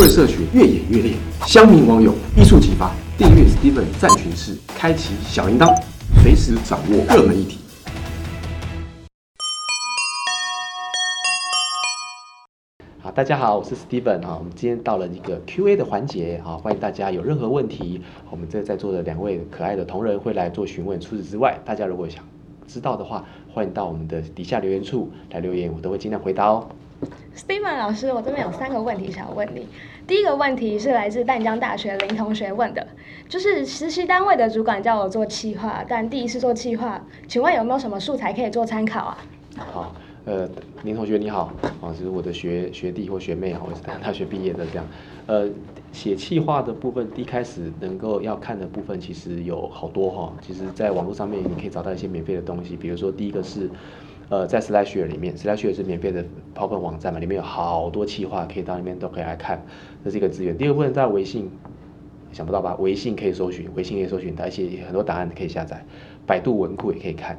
位社群越演越烈，乡民网友一触即发，订阅 Steven 战群室，开启小铃铛，随时掌握热门议题。好，大家好，我是 Steven 哈，我们今天到了一个 Q&A 的环节哈，欢迎大家有任何问题，我们这在座的两位可爱的同仁会来做询问。除此之外，大家如果想知道的话，欢迎到我们的底下留言处来留言，我都会尽量回答哦。Steven 老师，我这边有三个问题想要问你。第一个问题是来自淡江大学林同学问的，就是实习单位的主管叫我做企划，但第一次做企划，请问有没有什么素材可以做参考啊？好，呃，林同学你好，啊，这是我的学学弟或学妹啊，我是大学毕业的这样，呃，写企划的部分，第一开始能够要看的部分其实有好多哈，其实在网络上面你可以找到一些免费的东西，比如说第一个是。呃，在 Slashr 里面，Slashr 是免费的 PowerPoint 网站嘛，里面有好多企划，可以到里面都可以来看，这是一个资源。第二部分在微信，想不到吧？微信可以搜寻，微信可以搜寻，而且很多档案可以下载，百度文库也可以看。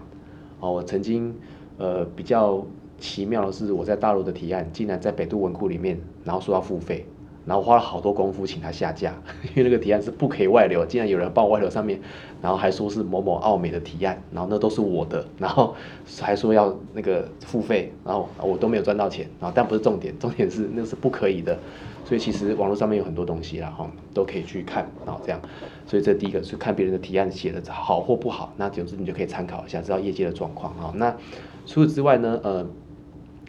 哦，我曾经呃比较奇妙的是，我在大陆的提案竟然在百度文库里面，然后说要付费。然后花了好多功夫请他下架，因为那个提案是不可以外流，竟然有人帮我外流上面，然后还说是某某奥美的提案，然后那都是我的，然后还说要那个付费，然后我都没有赚到钱，然后但不是重点，重点是那是不可以的，所以其实网络上面有很多东西啦，哈，都可以去看，然后这样，所以这第一个是看别人的提案写的好或不好，那就是你就可以参考一下，知道业界的状况啊。那除此之外呢，呃。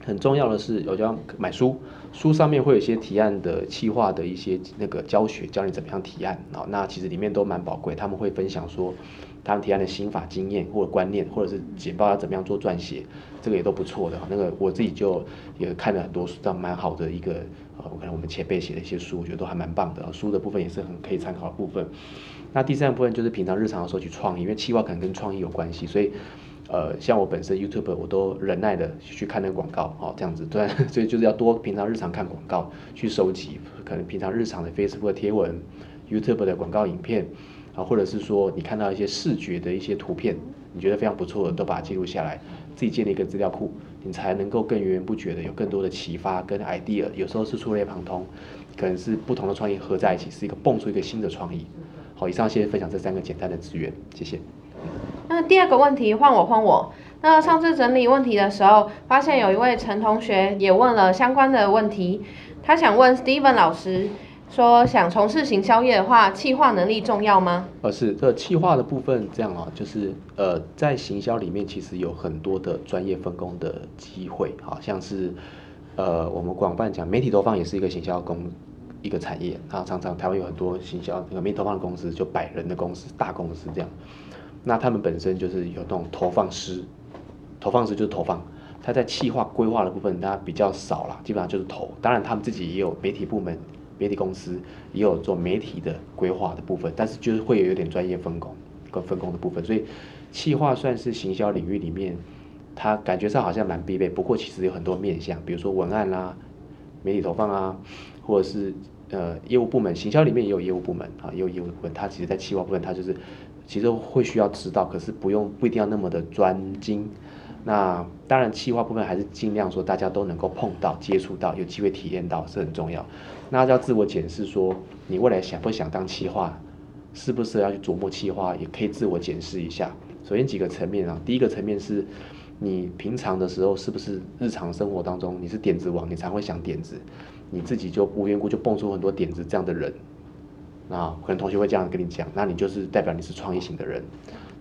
很重要的是，我就要买书，书上面会有一些提案的企划的一些那个教学，教你怎么样提案啊。那其实里面都蛮宝贵，他们会分享说他们提案的心法、经验或者观念，或者是简报要怎么样做撰写，这个也都不错的。那个我自己就也看了很多书，这样蛮好的一个呃，可能我们前辈写的一些书，我觉得都还蛮棒的。书的部分也是很可以参考的部分。那第三部分就是平常日常的时候去创意，因为企划可能跟创意有关系，所以。呃，像我本身 YouTube 我都忍耐的去看那个广告，哦，这样子，对，所以就是要多平常日常看广告，去收集，可能平常日常的 Facebook 贴文、YouTube 的广告影片，啊，或者是说你看到一些视觉的一些图片，你觉得非常不错的，都把它记录下来，自己建立一个资料库，你才能够更源源不绝的有更多的启发跟 idea，有时候是触类旁通，可能是不同的创意合在一起，是一个蹦出一个新的创意。好，以上先分享这三个简单的资源，谢谢。那第二个问题换我换我。那上次整理问题的时候，发现有一位陈同学也问了相关的问题，他想问 Steven 老师说，想从事行销业的话，企划能力重要吗？呃，是这企划的部分这样啊，就是呃，在行销里面其实有很多的专业分工的机会，好像是呃，我们广泛讲媒体投放也是一个行销工一个产业，啊，常常台湾有很多行销那个媒体投放的公司，就百人的公司、大公司这样。那他们本身就是有那种投放师，投放师就是投放，他在企划规划的部分，他比较少啦，基本上就是投。当然，他们自己也有媒体部门、媒体公司，也有做媒体的规划的部分，但是就是会有点专业分工跟分工的部分。所以，企划算是行销领域里面，它感觉上好像蛮必备，不过其实有很多面向，比如说文案啦、媒体投放啊，或者是呃业务部门，行销里面也有业务部门啊，也有业务部门，它其实在企划部分，它就是。其实会需要知道，可是不用不一定要那么的专精。那当然，企划部分还是尽量说大家都能够碰到、接触到、有机会体验到是很重要。那要自我检视，说你未来想不想当企划，是不是要去琢磨企划，也可以自我检视一下。首先几个层面啊，第一个层面是你平常的时候是不是日常生活当中你是点子王，你才会想点子，你自己就无缘故就蹦出很多点子这样的人。那可能同学会这样跟你讲，那你就是代表你是创意型的人。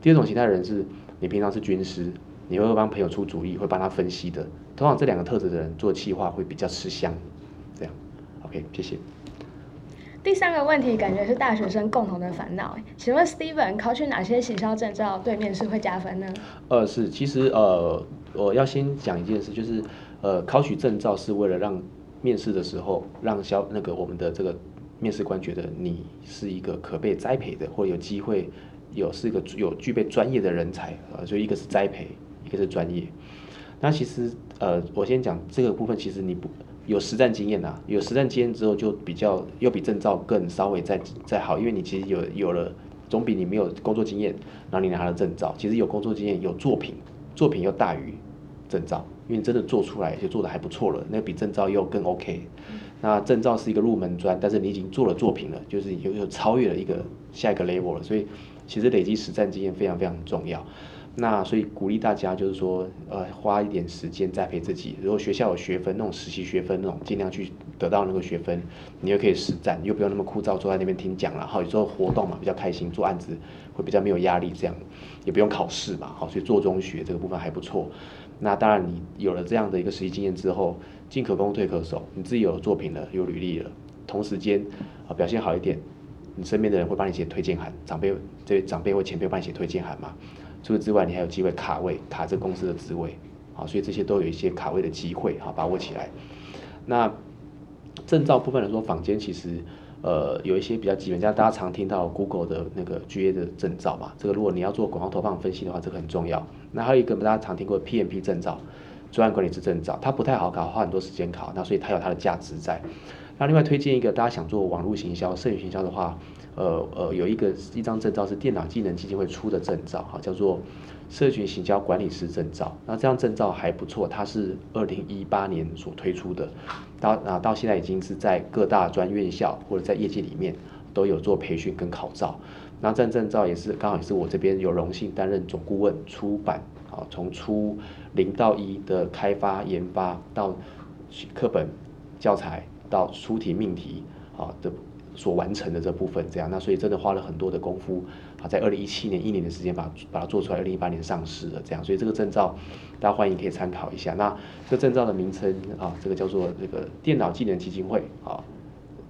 第二种形态的人是你平常是军师，你会帮朋友出主意，会帮他分析的。通常这两个特质的人做企划会比较吃香。这样，OK，谢谢。第三个问题感觉是大学生共同的烦恼，请问 Steven 考取哪些行销证照对面试会加分呢？呃，是，其实呃，我要先讲一件事，就是呃，考取证照是为了让面试的时候让销那个我们的这个。面试官觉得你是一个可被栽培的，或有机会有是一个有具备专业的人才，呃，就一个是栽培，一个是专业。那其实呃，我先讲这个部分，其实你不有实战经验呐，有实战经验之后就比较又比证照更稍微再再好，因为你其实有有了，总比你没有工作经验，然后你拿了证照，其实有工作经验有作品，作品又大于证照，因为你真的做出来就做的还不错了，那比证照又更 OK。那证照是一个入门砖，但是你已经做了作品了，就是有有超越了一个下一个 level 了，所以其实累积实战经验非常非常重要。那所以鼓励大家就是说，呃，花一点时间栽培自己。如果学校有学分，那种实习学分那种，尽量去得到那个学分，你又可以实战，又不用那么枯燥，坐在那边听讲然后有时候活动嘛，比较开心，做案子会比较没有压力，这样也不用考试嘛，好，所以做中学这个部分还不错。那当然，你有了这样的一个实习经验之后，进可攻退可守，你自己有作品了，有履历了，同时间啊表现好一点，你身边的人会帮你写推荐函，长辈这长辈或前辈帮你写推荐函嘛。除此之外，你还有机会卡位，卡这公司的职位，啊，所以这些都有一些卡位的机会，哈，把握起来。那证照部分来说，坊间其实呃有一些比较基本，像大家常听到 Google 的那个 GA 的证照嘛，这个如果你要做广告投放分析的话，这个很重要。那还有一个大家常听过 PMP 证照，专案管理师证照，它不太好考，花很多时间考，那所以它有它的价值在。那另外推荐一个，大家想做网络行销、社群行销的话。呃呃，有一个一张证照是电脑技能基金会出的证照，哈，叫做社群行销管理师证照。那这张证照还不错，它是二零一八年所推出的，到啊到现在已经是在各大专院校或者在业界里面都有做培训跟考照。那这张证照也是刚好也是我这边有荣幸担任总顾问出版，啊，从初零到一的开发研发到课本教材到出题命题，啊的。所完成的这部分，这样，那所以真的花了很多的功夫啊，在二零一七年一年的时间把把它做出来，二零一八年上市的这样，所以这个证照大家欢迎可以参考一下。那这个证照的名称啊，这个叫做这个电脑技能基金会啊，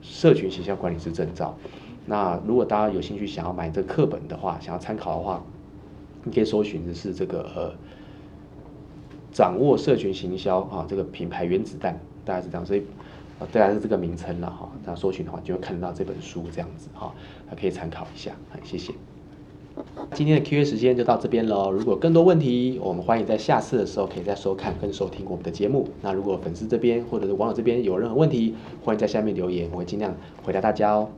社群形象管理师证照。那如果大家有兴趣想要买这课本的话，想要参考的话，你可以搜寻的是这个呃，掌握社群行销啊，这个品牌原子弹，大概是这样，所以。啊，对，啊是这个名称了哈。那搜寻的话，就会看得到这本书这样子哈，还可以参考一下。好，谢谢。今天的 Q&A 时间就到这边了。如果更多问题，我们欢迎在下次的时候可以再收看跟收听我们的节目。那如果粉丝这边或者是网友这边有任何问题，欢迎在下面留言，我会尽量回答大家哦。